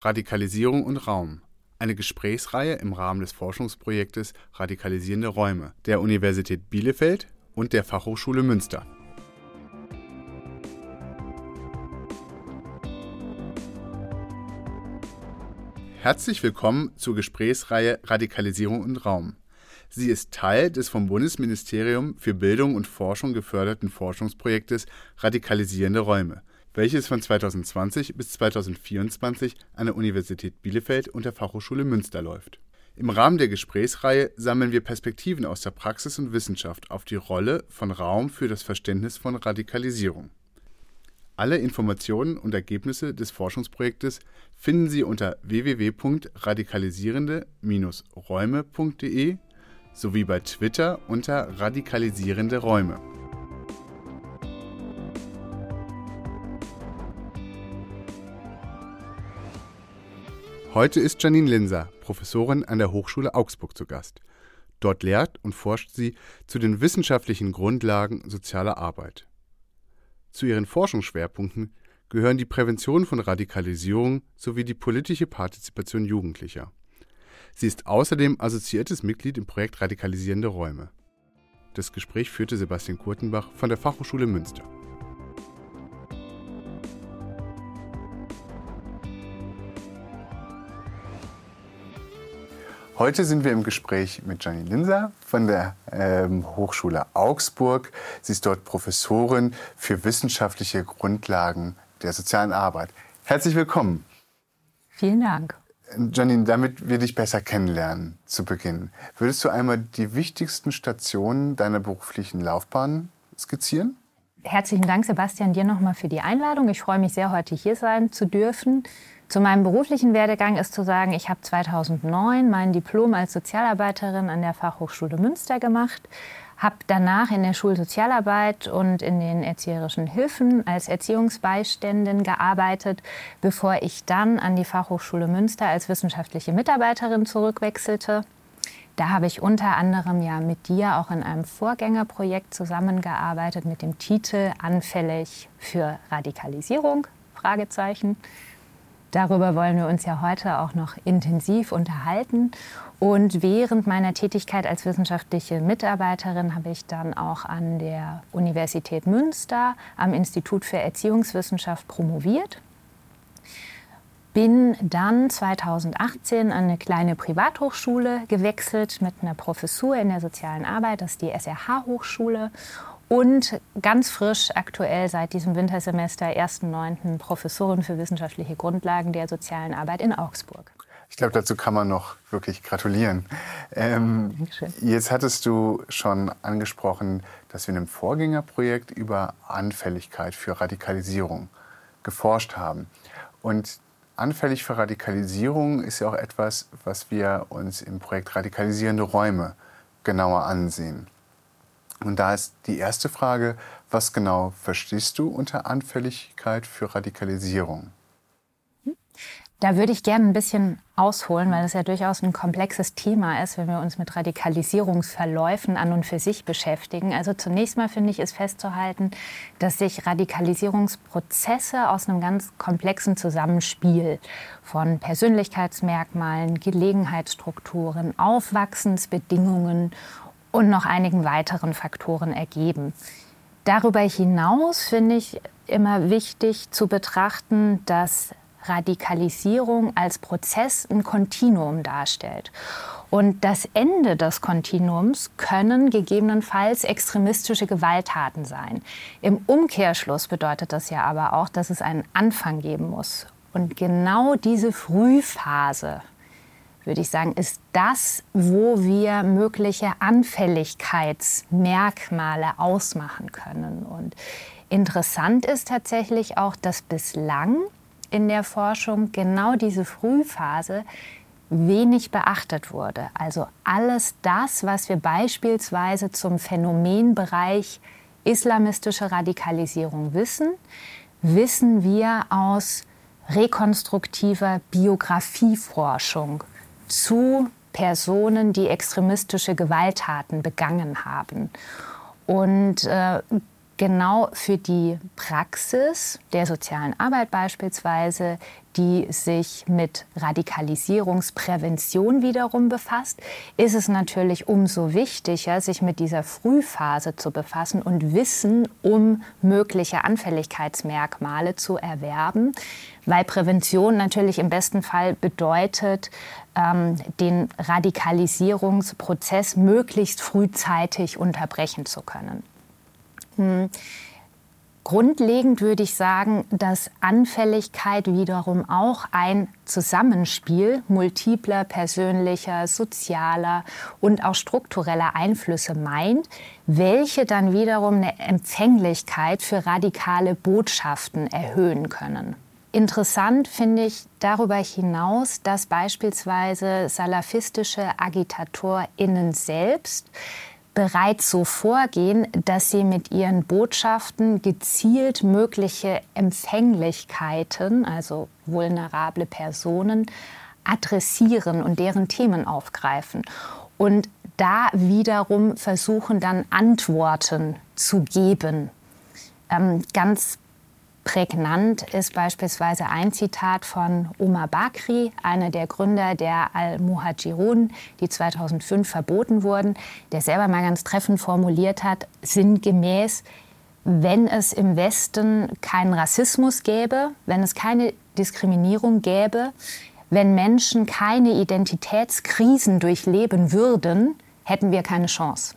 Radikalisierung und Raum. Eine Gesprächsreihe im Rahmen des Forschungsprojektes Radikalisierende Räume der Universität Bielefeld und der Fachhochschule Münster. Herzlich willkommen zur Gesprächsreihe Radikalisierung und Raum. Sie ist Teil des vom Bundesministerium für Bildung und Forschung geförderten Forschungsprojektes Radikalisierende Räume welches von 2020 bis 2024 an der Universität Bielefeld und der Fachhochschule Münster läuft. Im Rahmen der Gesprächsreihe sammeln wir Perspektiven aus der Praxis und Wissenschaft auf die Rolle von Raum für das Verständnis von Radikalisierung. Alle Informationen und Ergebnisse des Forschungsprojektes finden Sie unter www.radikalisierende-räume.de sowie bei Twitter unter radikalisierende Räume. Heute ist Janine Linser, Professorin an der Hochschule Augsburg zu Gast. Dort lehrt und forscht sie zu den wissenschaftlichen Grundlagen sozialer Arbeit. Zu ihren Forschungsschwerpunkten gehören die Prävention von Radikalisierung sowie die politische Partizipation Jugendlicher. Sie ist außerdem assoziiertes Mitglied im Projekt Radikalisierende Räume. Das Gespräch führte Sebastian Kurtenbach von der Fachhochschule Münster. Heute sind wir im Gespräch mit Janine Linser von der ähm, Hochschule Augsburg. Sie ist dort Professorin für wissenschaftliche Grundlagen der sozialen Arbeit. Herzlich willkommen. Vielen Dank. Janine, damit wir dich besser kennenlernen zu Beginn, würdest du einmal die wichtigsten Stationen deiner beruflichen Laufbahn skizzieren? Herzlichen Dank, Sebastian, dir nochmal für die Einladung. Ich freue mich sehr, heute hier sein zu dürfen. Zu meinem beruflichen Werdegang ist zu sagen, ich habe 2009 mein Diplom als Sozialarbeiterin an der Fachhochschule Münster gemacht, habe danach in der Schulsozialarbeit und in den erzieherischen Hilfen als Erziehungsbeiständin gearbeitet, bevor ich dann an die Fachhochschule Münster als wissenschaftliche Mitarbeiterin zurückwechselte. Da habe ich unter anderem ja mit dir auch in einem Vorgängerprojekt zusammengearbeitet mit dem Titel Anfällig für Radikalisierung? Fragezeichen. Darüber wollen wir uns ja heute auch noch intensiv unterhalten. Und während meiner Tätigkeit als wissenschaftliche Mitarbeiterin habe ich dann auch an der Universität Münster am Institut für Erziehungswissenschaft promoviert. Bin dann 2018 an eine kleine Privathochschule gewechselt mit einer Professur in der sozialen Arbeit, das ist die SRH-Hochschule und ganz frisch aktuell seit diesem Wintersemester, 1.9. Professorin für wissenschaftliche Grundlagen der sozialen Arbeit in Augsburg. Ich glaube, dazu kann man noch wirklich gratulieren. Ähm, jetzt hattest du schon angesprochen, dass wir in einem Vorgängerprojekt über Anfälligkeit für Radikalisierung geforscht haben. Und anfällig für Radikalisierung ist ja auch etwas, was wir uns im Projekt Radikalisierende Räume genauer ansehen. Und da ist die erste Frage, was genau verstehst du unter Anfälligkeit für Radikalisierung? Da würde ich gerne ein bisschen ausholen, weil es ja durchaus ein komplexes Thema ist, wenn wir uns mit Radikalisierungsverläufen an und für sich beschäftigen. Also zunächst mal finde ich es festzuhalten, dass sich Radikalisierungsprozesse aus einem ganz komplexen Zusammenspiel von Persönlichkeitsmerkmalen, Gelegenheitsstrukturen, Aufwachsensbedingungen und noch einigen weiteren Faktoren ergeben. Darüber hinaus finde ich immer wichtig zu betrachten, dass Radikalisierung als Prozess ein Kontinuum darstellt. Und das Ende des Kontinuums können gegebenenfalls extremistische Gewalttaten sein. Im Umkehrschluss bedeutet das ja aber auch, dass es einen Anfang geben muss. Und genau diese Frühphase würde ich sagen, ist das, wo wir mögliche Anfälligkeitsmerkmale ausmachen können. Und interessant ist tatsächlich auch, dass bislang in der Forschung genau diese Frühphase wenig beachtet wurde. Also alles das, was wir beispielsweise zum Phänomenbereich islamistische Radikalisierung wissen, wissen wir aus rekonstruktiver Biografieforschung zu Personen, die extremistische Gewalttaten begangen haben. Und äh, genau für die Praxis der sozialen Arbeit beispielsweise, die sich mit Radikalisierungsprävention wiederum befasst, ist es natürlich umso wichtiger, sich mit dieser Frühphase zu befassen und Wissen um mögliche Anfälligkeitsmerkmale zu erwerben, weil Prävention natürlich im besten Fall bedeutet, ähm, den Radikalisierungsprozess möglichst frühzeitig unterbrechen zu können. Hm. Grundlegend würde ich sagen, dass Anfälligkeit wiederum auch ein Zusammenspiel multipler persönlicher, sozialer und auch struktureller Einflüsse meint, welche dann wiederum eine Empfänglichkeit für radikale Botschaften erhöhen können. Interessant finde ich darüber hinaus, dass beispielsweise salafistische AgitatorInnen selbst bereits so vorgehen, dass sie mit ihren Botschaften gezielt mögliche Empfänglichkeiten, also vulnerable Personen, adressieren und deren Themen aufgreifen. Und da wiederum versuchen dann Antworten zu geben. Ähm, ganz Prägnant ist beispielsweise ein Zitat von Omar Bakri, einer der Gründer der Al-Muhajirun, die 2005 verboten wurden, der selber mal ganz treffend formuliert hat, sinngemäß, wenn es im Westen keinen Rassismus gäbe, wenn es keine Diskriminierung gäbe, wenn Menschen keine Identitätskrisen durchleben würden, hätten wir keine Chance.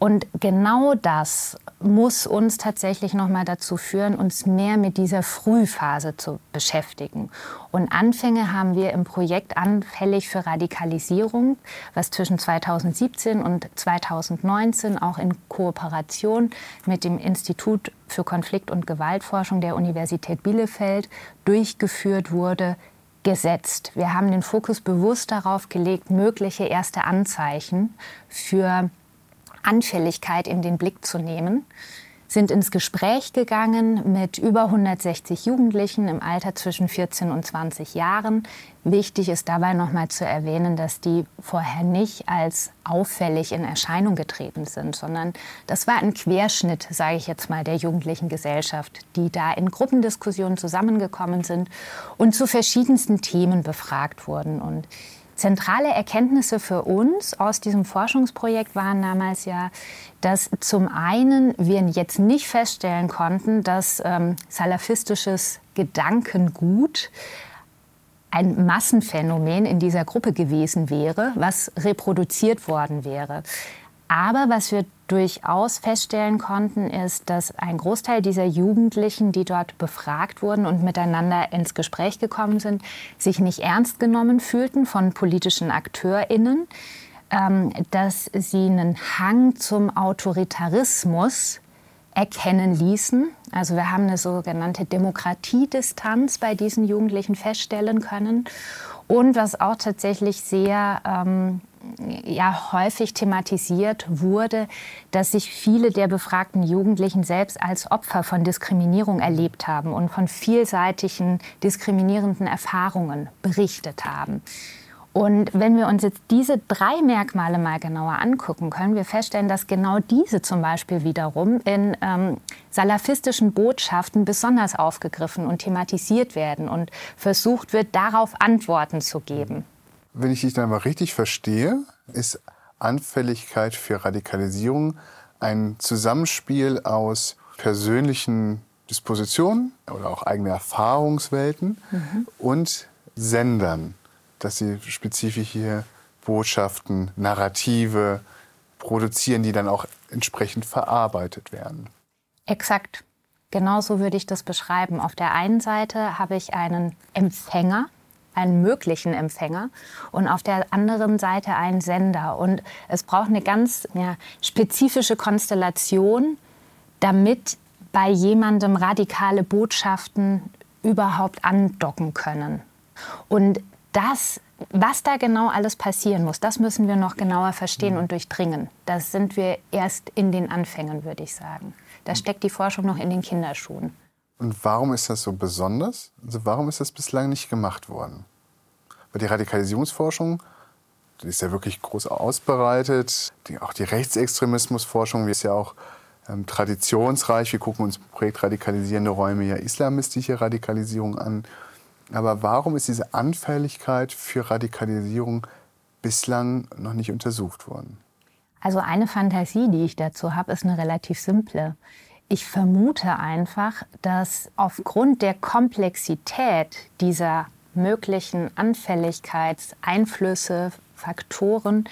Und genau das muss uns tatsächlich noch mal dazu führen, uns mehr mit dieser Frühphase zu beschäftigen. Und Anfänge haben wir im Projekt Anfällig für Radikalisierung, was zwischen 2017 und 2019 auch in Kooperation mit dem Institut für Konflikt- und Gewaltforschung der Universität Bielefeld durchgeführt wurde, gesetzt. Wir haben den Fokus bewusst darauf gelegt, mögliche erste Anzeichen für Anfälligkeit in den Blick zu nehmen, sind ins Gespräch gegangen mit über 160 Jugendlichen im Alter zwischen 14 und 20 Jahren. Wichtig ist dabei nochmal zu erwähnen, dass die vorher nicht als auffällig in Erscheinung getreten sind, sondern das war ein Querschnitt, sage ich jetzt mal, der jugendlichen Gesellschaft, die da in Gruppendiskussionen zusammengekommen sind und zu verschiedensten Themen befragt wurden. Und Zentrale Erkenntnisse für uns aus diesem Forschungsprojekt waren damals ja, dass zum einen wir jetzt nicht feststellen konnten, dass ähm, salafistisches Gedankengut ein Massenphänomen in dieser Gruppe gewesen wäre, was reproduziert worden wäre. Aber was wir durchaus feststellen konnten, ist, dass ein Großteil dieser Jugendlichen, die dort befragt wurden und miteinander ins Gespräch gekommen sind, sich nicht ernst genommen fühlten von politischen AkteurInnen, ähm, dass sie einen Hang zum Autoritarismus erkennen ließen. Also wir haben eine sogenannte Demokratiedistanz bei diesen Jugendlichen feststellen können. Und was auch tatsächlich sehr ähm, ja häufig thematisiert wurde, dass sich viele der befragten Jugendlichen selbst als Opfer von Diskriminierung erlebt haben und von vielseitigen diskriminierenden Erfahrungen berichtet haben. Und wenn wir uns jetzt diese drei Merkmale mal genauer angucken, können wir feststellen, dass genau diese zum Beispiel wiederum in ähm, salafistischen Botschaften besonders aufgegriffen und thematisiert werden und versucht wird, darauf Antworten zu geben. Wenn ich dich dann mal richtig verstehe, ist Anfälligkeit für Radikalisierung ein Zusammenspiel aus persönlichen Dispositionen oder auch eigene Erfahrungswelten mhm. und Sendern, dass sie spezifische Botschaften, Narrative produzieren, die dann auch entsprechend verarbeitet werden. Exakt. Genauso würde ich das beschreiben. Auf der einen Seite habe ich einen Empfänger, einen möglichen Empfänger und auf der anderen Seite einen Sender. Und es braucht eine ganz ja, spezifische Konstellation, damit bei jemandem radikale Botschaften überhaupt andocken können. Und das, was da genau alles passieren muss, das müssen wir noch genauer verstehen und durchdringen. Das sind wir erst in den Anfängen, würde ich sagen. Da steckt die Forschung noch in den Kinderschuhen. Und warum ist das so besonders? Also warum ist das bislang nicht gemacht worden? Weil die Radikalisierungsforschung, die ist ja wirklich groß ausbereitet. Die, auch die Rechtsextremismusforschung, wie es ja auch ähm, traditionsreich. Wir gucken uns im Projekt Radikalisierende Räume ja islamistische Radikalisierung an. Aber warum ist diese Anfälligkeit für Radikalisierung bislang noch nicht untersucht worden? Also eine Fantasie, die ich dazu habe, ist eine relativ simple. Ich vermute einfach, dass aufgrund der Komplexität dieser möglichen Anfälligkeitseinflüsse, Faktoren,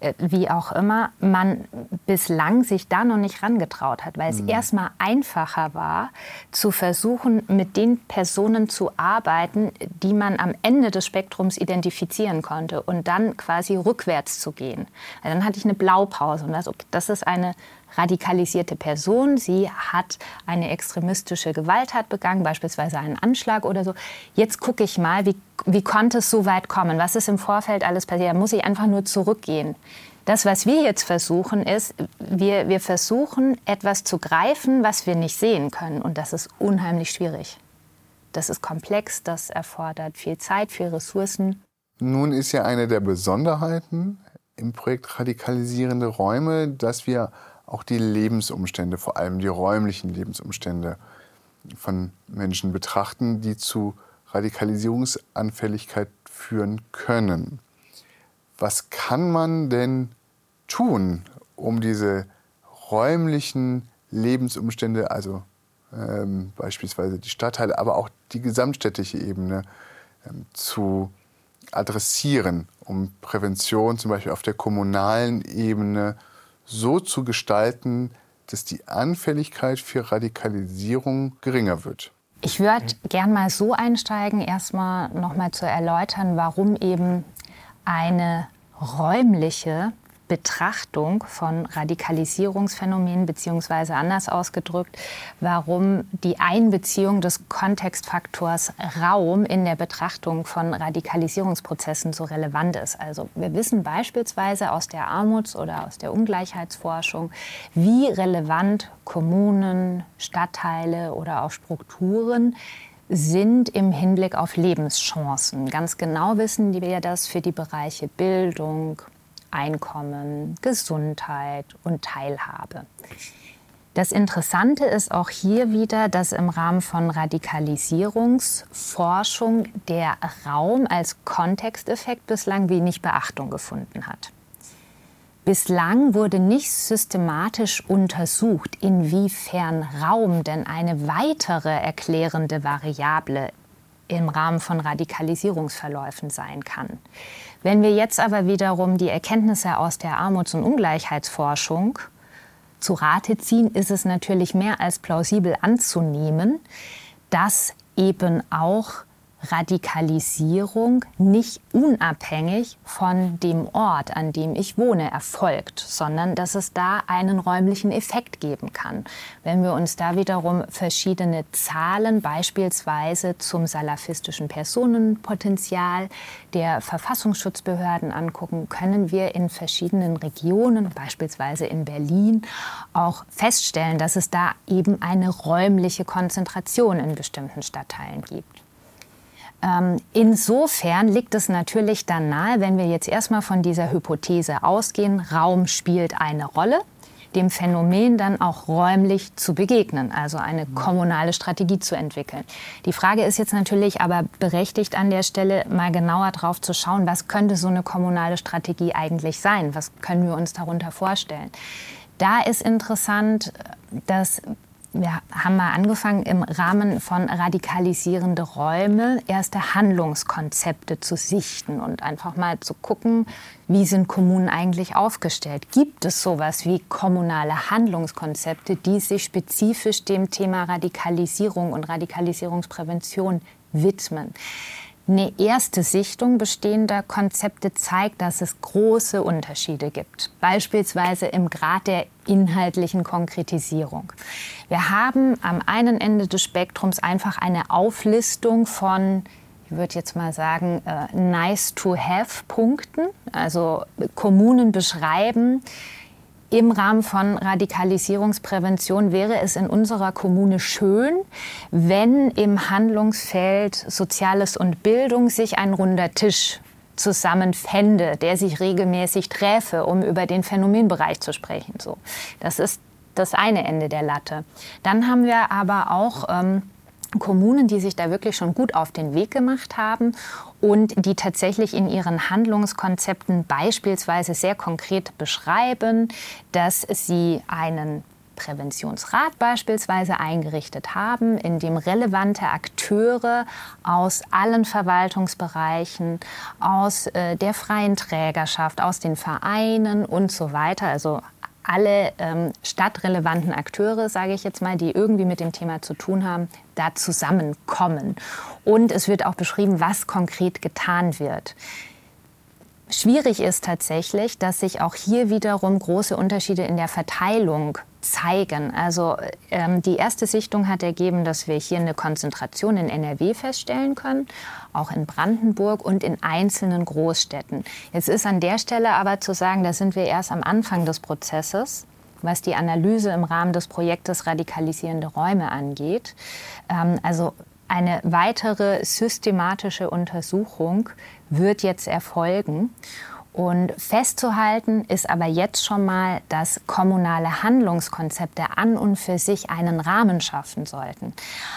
äh, wie auch immer, man bislang sich da noch nicht rangetraut hat, weil es mhm. erstmal einfacher war, zu versuchen, mit den Personen zu arbeiten, die man am Ende des Spektrums identifizieren konnte und dann quasi rückwärts zu gehen. Also dann hatte ich eine Blaupause und das ist eine radikalisierte Person, sie hat eine extremistische Gewalttat begangen, beispielsweise einen Anschlag oder so. Jetzt gucke ich mal, wie, wie konnte es so weit kommen? Was ist im Vorfeld alles passiert? Da muss ich einfach nur zurückgehen. Das, was wir jetzt versuchen, ist, wir, wir versuchen etwas zu greifen, was wir nicht sehen können. Und das ist unheimlich schwierig. Das ist komplex, das erfordert viel Zeit, viel Ressourcen. Nun ist ja eine der Besonderheiten im Projekt Radikalisierende Räume, dass wir auch die Lebensumstände, vor allem die räumlichen Lebensumstände von Menschen betrachten, die zu Radikalisierungsanfälligkeit führen können. Was kann man denn tun, um diese räumlichen Lebensumstände, also ähm, beispielsweise die Stadtteile, aber auch die gesamtstädtische Ebene ähm, zu adressieren, um Prävention zum Beispiel auf der kommunalen Ebene so zu gestalten, dass die Anfälligkeit für Radikalisierung geringer wird. Ich würde gern mal so einsteigen, erstmal nochmal zu erläutern, warum eben eine räumliche Betrachtung von Radikalisierungsphänomenen, beziehungsweise anders ausgedrückt, warum die Einbeziehung des Kontextfaktors Raum in der Betrachtung von Radikalisierungsprozessen so relevant ist. Also wir wissen beispielsweise aus der Armuts- oder aus der Ungleichheitsforschung, wie relevant Kommunen, Stadtteile oder auch Strukturen sind im Hinblick auf Lebenschancen. Ganz genau wissen wir das für die Bereiche Bildung, Einkommen, Gesundheit und Teilhabe. Das Interessante ist auch hier wieder, dass im Rahmen von Radikalisierungsforschung der Raum als Kontexteffekt bislang wenig Beachtung gefunden hat. Bislang wurde nicht systematisch untersucht, inwiefern Raum denn eine weitere erklärende Variable im Rahmen von Radikalisierungsverläufen sein kann. Wenn wir jetzt aber wiederum die Erkenntnisse aus der Armuts- und Ungleichheitsforschung zu Rate ziehen, ist es natürlich mehr als plausibel anzunehmen, dass eben auch Radikalisierung nicht unabhängig von dem Ort, an dem ich wohne, erfolgt, sondern dass es da einen räumlichen Effekt geben kann. Wenn wir uns da wiederum verschiedene Zahlen beispielsweise zum salafistischen Personenpotenzial der Verfassungsschutzbehörden angucken, können wir in verschiedenen Regionen, beispielsweise in Berlin, auch feststellen, dass es da eben eine räumliche Konzentration in bestimmten Stadtteilen gibt. Ähm, insofern liegt es natürlich dann nahe, wenn wir jetzt erstmal von dieser Hypothese ausgehen, Raum spielt eine Rolle, dem Phänomen dann auch räumlich zu begegnen, also eine kommunale Strategie zu entwickeln. Die Frage ist jetzt natürlich aber berechtigt an der Stelle mal genauer drauf zu schauen, was könnte so eine kommunale Strategie eigentlich sein? Was können wir uns darunter vorstellen? Da ist interessant, dass wir haben mal angefangen, im Rahmen von radikalisierende Räume erste Handlungskonzepte zu sichten und einfach mal zu gucken, wie sind Kommunen eigentlich aufgestellt? Gibt es sowas wie kommunale Handlungskonzepte, die sich spezifisch dem Thema Radikalisierung und Radikalisierungsprävention widmen? Eine erste Sichtung bestehender Konzepte zeigt, dass es große Unterschiede gibt, beispielsweise im Grad der inhaltlichen Konkretisierung. Wir haben am einen Ende des Spektrums einfach eine Auflistung von ich würde jetzt mal sagen, äh, nice-to-have-Punkten. Also Kommunen beschreiben, im Rahmen von Radikalisierungsprävention wäre es in unserer Kommune schön, wenn im Handlungsfeld Soziales und Bildung sich ein runder Tisch zusammenfände, der sich regelmäßig träfe, um über den Phänomenbereich zu sprechen. So, das ist das eine Ende der Latte. Dann haben wir aber auch ähm, Kommunen, die sich da wirklich schon gut auf den Weg gemacht haben und die tatsächlich in ihren Handlungskonzepten beispielsweise sehr konkret beschreiben, dass sie einen Präventionsrat beispielsweise eingerichtet haben, in dem relevante Akteure aus allen Verwaltungsbereichen, aus äh, der freien Trägerschaft, aus den Vereinen und so weiter, also alle ähm, stadtrelevanten Akteure, sage ich jetzt mal, die irgendwie mit dem Thema zu tun haben, da zusammenkommen. Und es wird auch beschrieben, was konkret getan wird. Schwierig ist tatsächlich, dass sich auch hier wiederum große Unterschiede in der Verteilung zeigen. Also ähm, die erste Sichtung hat ergeben, dass wir hier eine Konzentration in NRW feststellen können, auch in Brandenburg und in einzelnen Großstädten. Jetzt ist an der Stelle aber zu sagen, da sind wir erst am Anfang des Prozesses was die Analyse im Rahmen des Projektes Radikalisierende Räume angeht. Ähm, also eine weitere systematische Untersuchung wird jetzt erfolgen. Und festzuhalten ist aber jetzt schon mal, dass kommunale Handlungskonzepte an und für sich einen Rahmen schaffen sollten.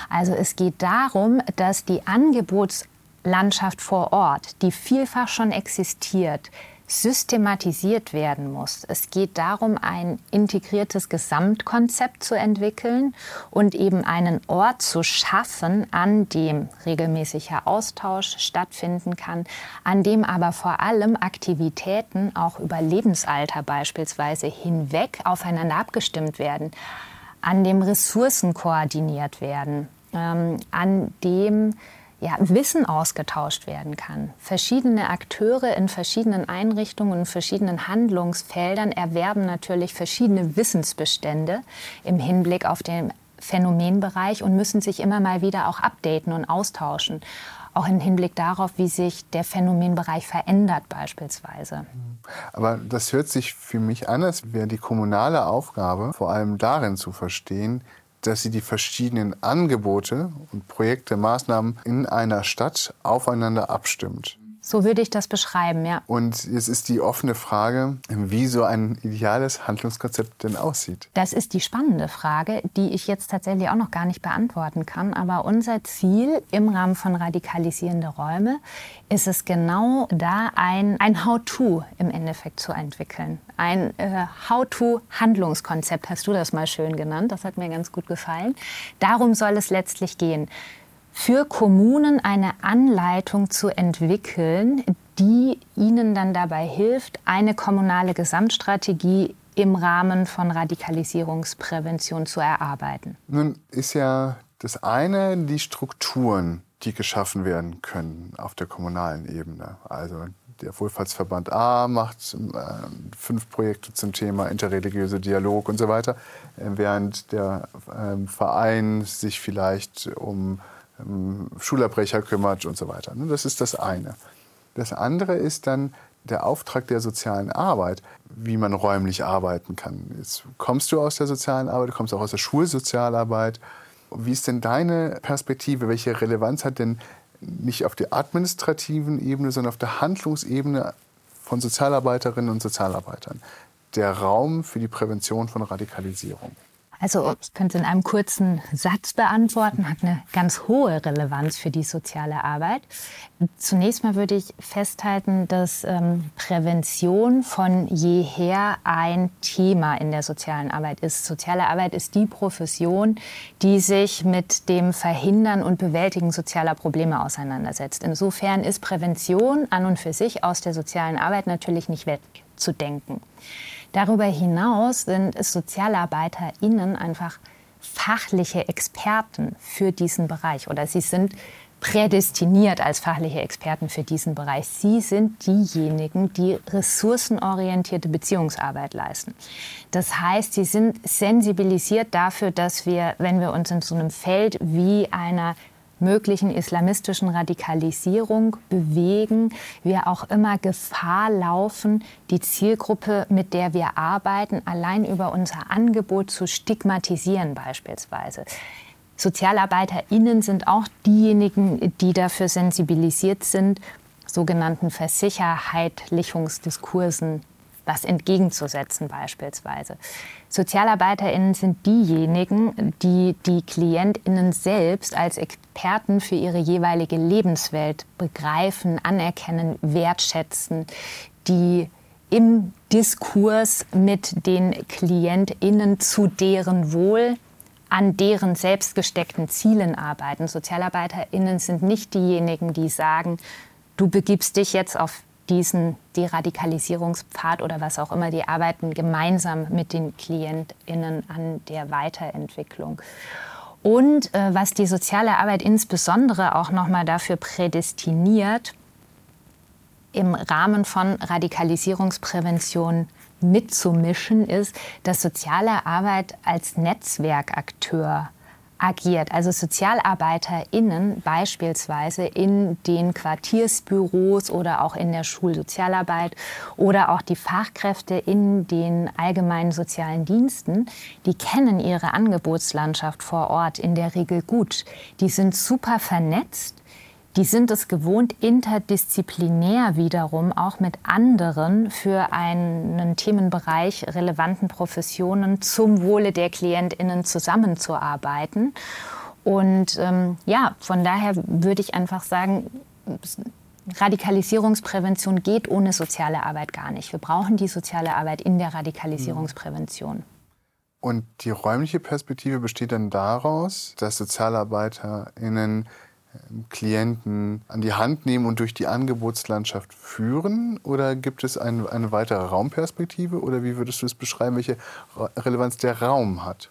Also es geht darum, dass die Angebotslandschaft vor Ort, die vielfach schon existiert, systematisiert werden muss. Es geht darum, ein integriertes Gesamtkonzept zu entwickeln und eben einen Ort zu schaffen, an dem regelmäßiger Austausch stattfinden kann, an dem aber vor allem Aktivitäten auch über Lebensalter beispielsweise hinweg aufeinander abgestimmt werden, an dem Ressourcen koordiniert werden, ähm, an dem ja, Wissen ausgetauscht werden kann. Verschiedene Akteure in verschiedenen Einrichtungen und verschiedenen Handlungsfeldern erwerben natürlich verschiedene Wissensbestände im Hinblick auf den Phänomenbereich und müssen sich immer mal wieder auch updaten und austauschen. Auch im Hinblick darauf, wie sich der Phänomenbereich verändert beispielsweise. Aber das hört sich für mich an, als wäre die kommunale Aufgabe vor allem darin zu verstehen, dass sie die verschiedenen Angebote und Projekte, Maßnahmen in einer Stadt aufeinander abstimmt. So würde ich das beschreiben, ja. Und jetzt ist die offene Frage, wie so ein ideales Handlungskonzept denn aussieht. Das ist die spannende Frage, die ich jetzt tatsächlich auch noch gar nicht beantworten kann. Aber unser Ziel im Rahmen von radikalisierende Räume ist es genau da, ein, ein How-to im Endeffekt zu entwickeln. Ein äh, How-to-Handlungskonzept, hast du das mal schön genannt. Das hat mir ganz gut gefallen. Darum soll es letztlich gehen für Kommunen eine Anleitung zu entwickeln, die ihnen dann dabei hilft, eine kommunale Gesamtstrategie im Rahmen von Radikalisierungsprävention zu erarbeiten. Nun ist ja das eine die Strukturen, die geschaffen werden können auf der kommunalen Ebene. Also der Wohlfahrtsverband A macht äh, fünf Projekte zum Thema interreligiöse Dialog und so weiter, äh, während der äh, Verein sich vielleicht um Schulabbrecher kümmert und so weiter. Ne, das ist das eine. Das andere ist dann der Auftrag der sozialen Arbeit, wie man räumlich arbeiten kann. Jetzt kommst du aus der sozialen Arbeit, du kommst auch aus der Schulsozialarbeit. Wie ist denn deine Perspektive? Welche Relevanz hat denn nicht auf der administrativen Ebene, sondern auf der Handlungsebene von Sozialarbeiterinnen und Sozialarbeitern der Raum für die Prävention von Radikalisierung? Also ich könnte in einem kurzen Satz beantworten, hat eine ganz hohe Relevanz für die soziale Arbeit. Zunächst mal würde ich festhalten, dass ähm, Prävention von jeher ein Thema in der sozialen Arbeit ist. Soziale Arbeit ist die Profession, die sich mit dem Verhindern und Bewältigen sozialer Probleme auseinandersetzt. Insofern ist Prävention an und für sich aus der sozialen Arbeit natürlich nicht wegzudenken. Darüber hinaus sind SozialarbeiterInnen einfach fachliche Experten für diesen Bereich oder sie sind prädestiniert als fachliche Experten für diesen Bereich. Sie sind diejenigen, die ressourcenorientierte Beziehungsarbeit leisten. Das heißt, sie sind sensibilisiert dafür, dass wir, wenn wir uns in so einem Feld wie einer möglichen islamistischen Radikalisierung bewegen, wir auch immer Gefahr laufen, die Zielgruppe, mit der wir arbeiten, allein über unser Angebot zu stigmatisieren beispielsweise. SozialarbeiterInnen sind auch diejenigen, die dafür sensibilisiert sind, sogenannten Versicherheitlichungsdiskursen was entgegenzusetzen beispielsweise. Sozialarbeiterinnen sind diejenigen, die die Klientinnen selbst als Experten für ihre jeweilige Lebenswelt begreifen, anerkennen, wertschätzen, die im Diskurs mit den Klientinnen zu deren Wohl an deren selbstgesteckten Zielen arbeiten. Sozialarbeiterinnen sind nicht diejenigen, die sagen, du begibst dich jetzt auf diesen Deradikalisierungspfad oder was auch immer, die arbeiten gemeinsam mit den KlientInnen an der Weiterentwicklung. Und äh, was die soziale Arbeit insbesondere auch nochmal dafür prädestiniert, im Rahmen von Radikalisierungsprävention mitzumischen, ist, dass soziale Arbeit als Netzwerkakteur agiert. Also SozialarbeiterInnen beispielsweise in den Quartiersbüros oder auch in der Schulsozialarbeit oder auch die Fachkräfte in den allgemeinen sozialen Diensten, die kennen ihre Angebotslandschaft vor Ort in der Regel gut. Die sind super vernetzt die sind es gewohnt, interdisziplinär wiederum auch mit anderen für einen Themenbereich relevanten Professionen zum Wohle der KlientInnen zusammenzuarbeiten. Und ähm, ja, von daher würde ich einfach sagen, Radikalisierungsprävention geht ohne soziale Arbeit gar nicht. Wir brauchen die soziale Arbeit in der Radikalisierungsprävention. Und die räumliche Perspektive besteht dann daraus, dass SozialarbeiterInnen Klienten an die Hand nehmen und durch die Angebotslandschaft führen? Oder gibt es ein, eine weitere Raumperspektive? Oder wie würdest du es beschreiben, welche Relevanz der Raum hat?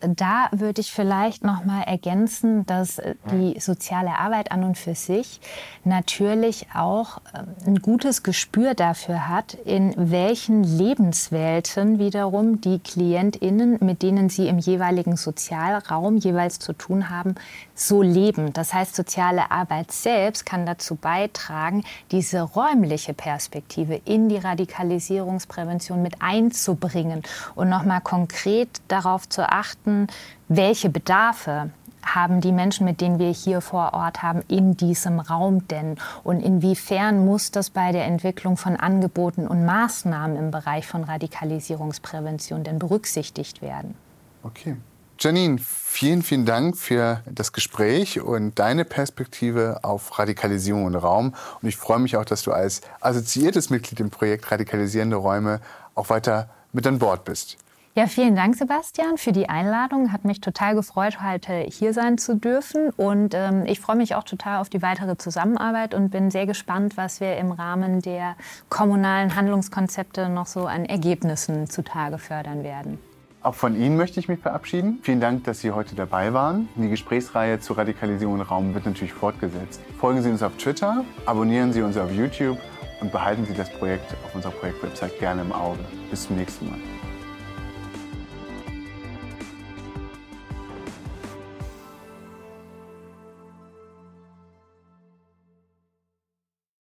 Da würde ich vielleicht noch mal ergänzen, dass äh, die soziale Arbeit an und für sich natürlich auch ähm, ein gutes Gespür dafür hat, in welchen Lebenswelten wiederum die Klientinnen, mit denen sie im jeweiligen Sozialraum jeweils zu tun haben, so leben. Das heißt, soziale Arbeit selbst kann dazu beitragen, diese räumliche Perspektive in die Radikalisierungsprävention mit einzubringen und noch mal konkret darauf zu achten, betrachten, welche Bedarfe haben die Menschen, mit denen wir hier vor Ort haben, in diesem Raum denn? Und inwiefern muss das bei der Entwicklung von Angeboten und Maßnahmen im Bereich von Radikalisierungsprävention denn berücksichtigt werden? Okay. Janine, vielen, vielen Dank für das Gespräch und deine Perspektive auf Radikalisierung und Raum. Und ich freue mich auch, dass du als assoziiertes Mitglied im Projekt Radikalisierende Räume auch weiter mit an Bord bist. Ja, vielen Dank, Sebastian, für die Einladung. Hat mich total gefreut, heute hier sein zu dürfen. Und ähm, ich freue mich auch total auf die weitere Zusammenarbeit und bin sehr gespannt, was wir im Rahmen der kommunalen Handlungskonzepte noch so an Ergebnissen zutage fördern werden. Auch von Ihnen möchte ich mich verabschieden. Vielen Dank, dass Sie heute dabei waren. Die Gesprächsreihe zur Radikalisierung im Raum wird natürlich fortgesetzt. Folgen Sie uns auf Twitter, abonnieren Sie uns auf YouTube und behalten Sie das Projekt auf unserer Projektwebsite gerne im Auge. Bis zum nächsten Mal.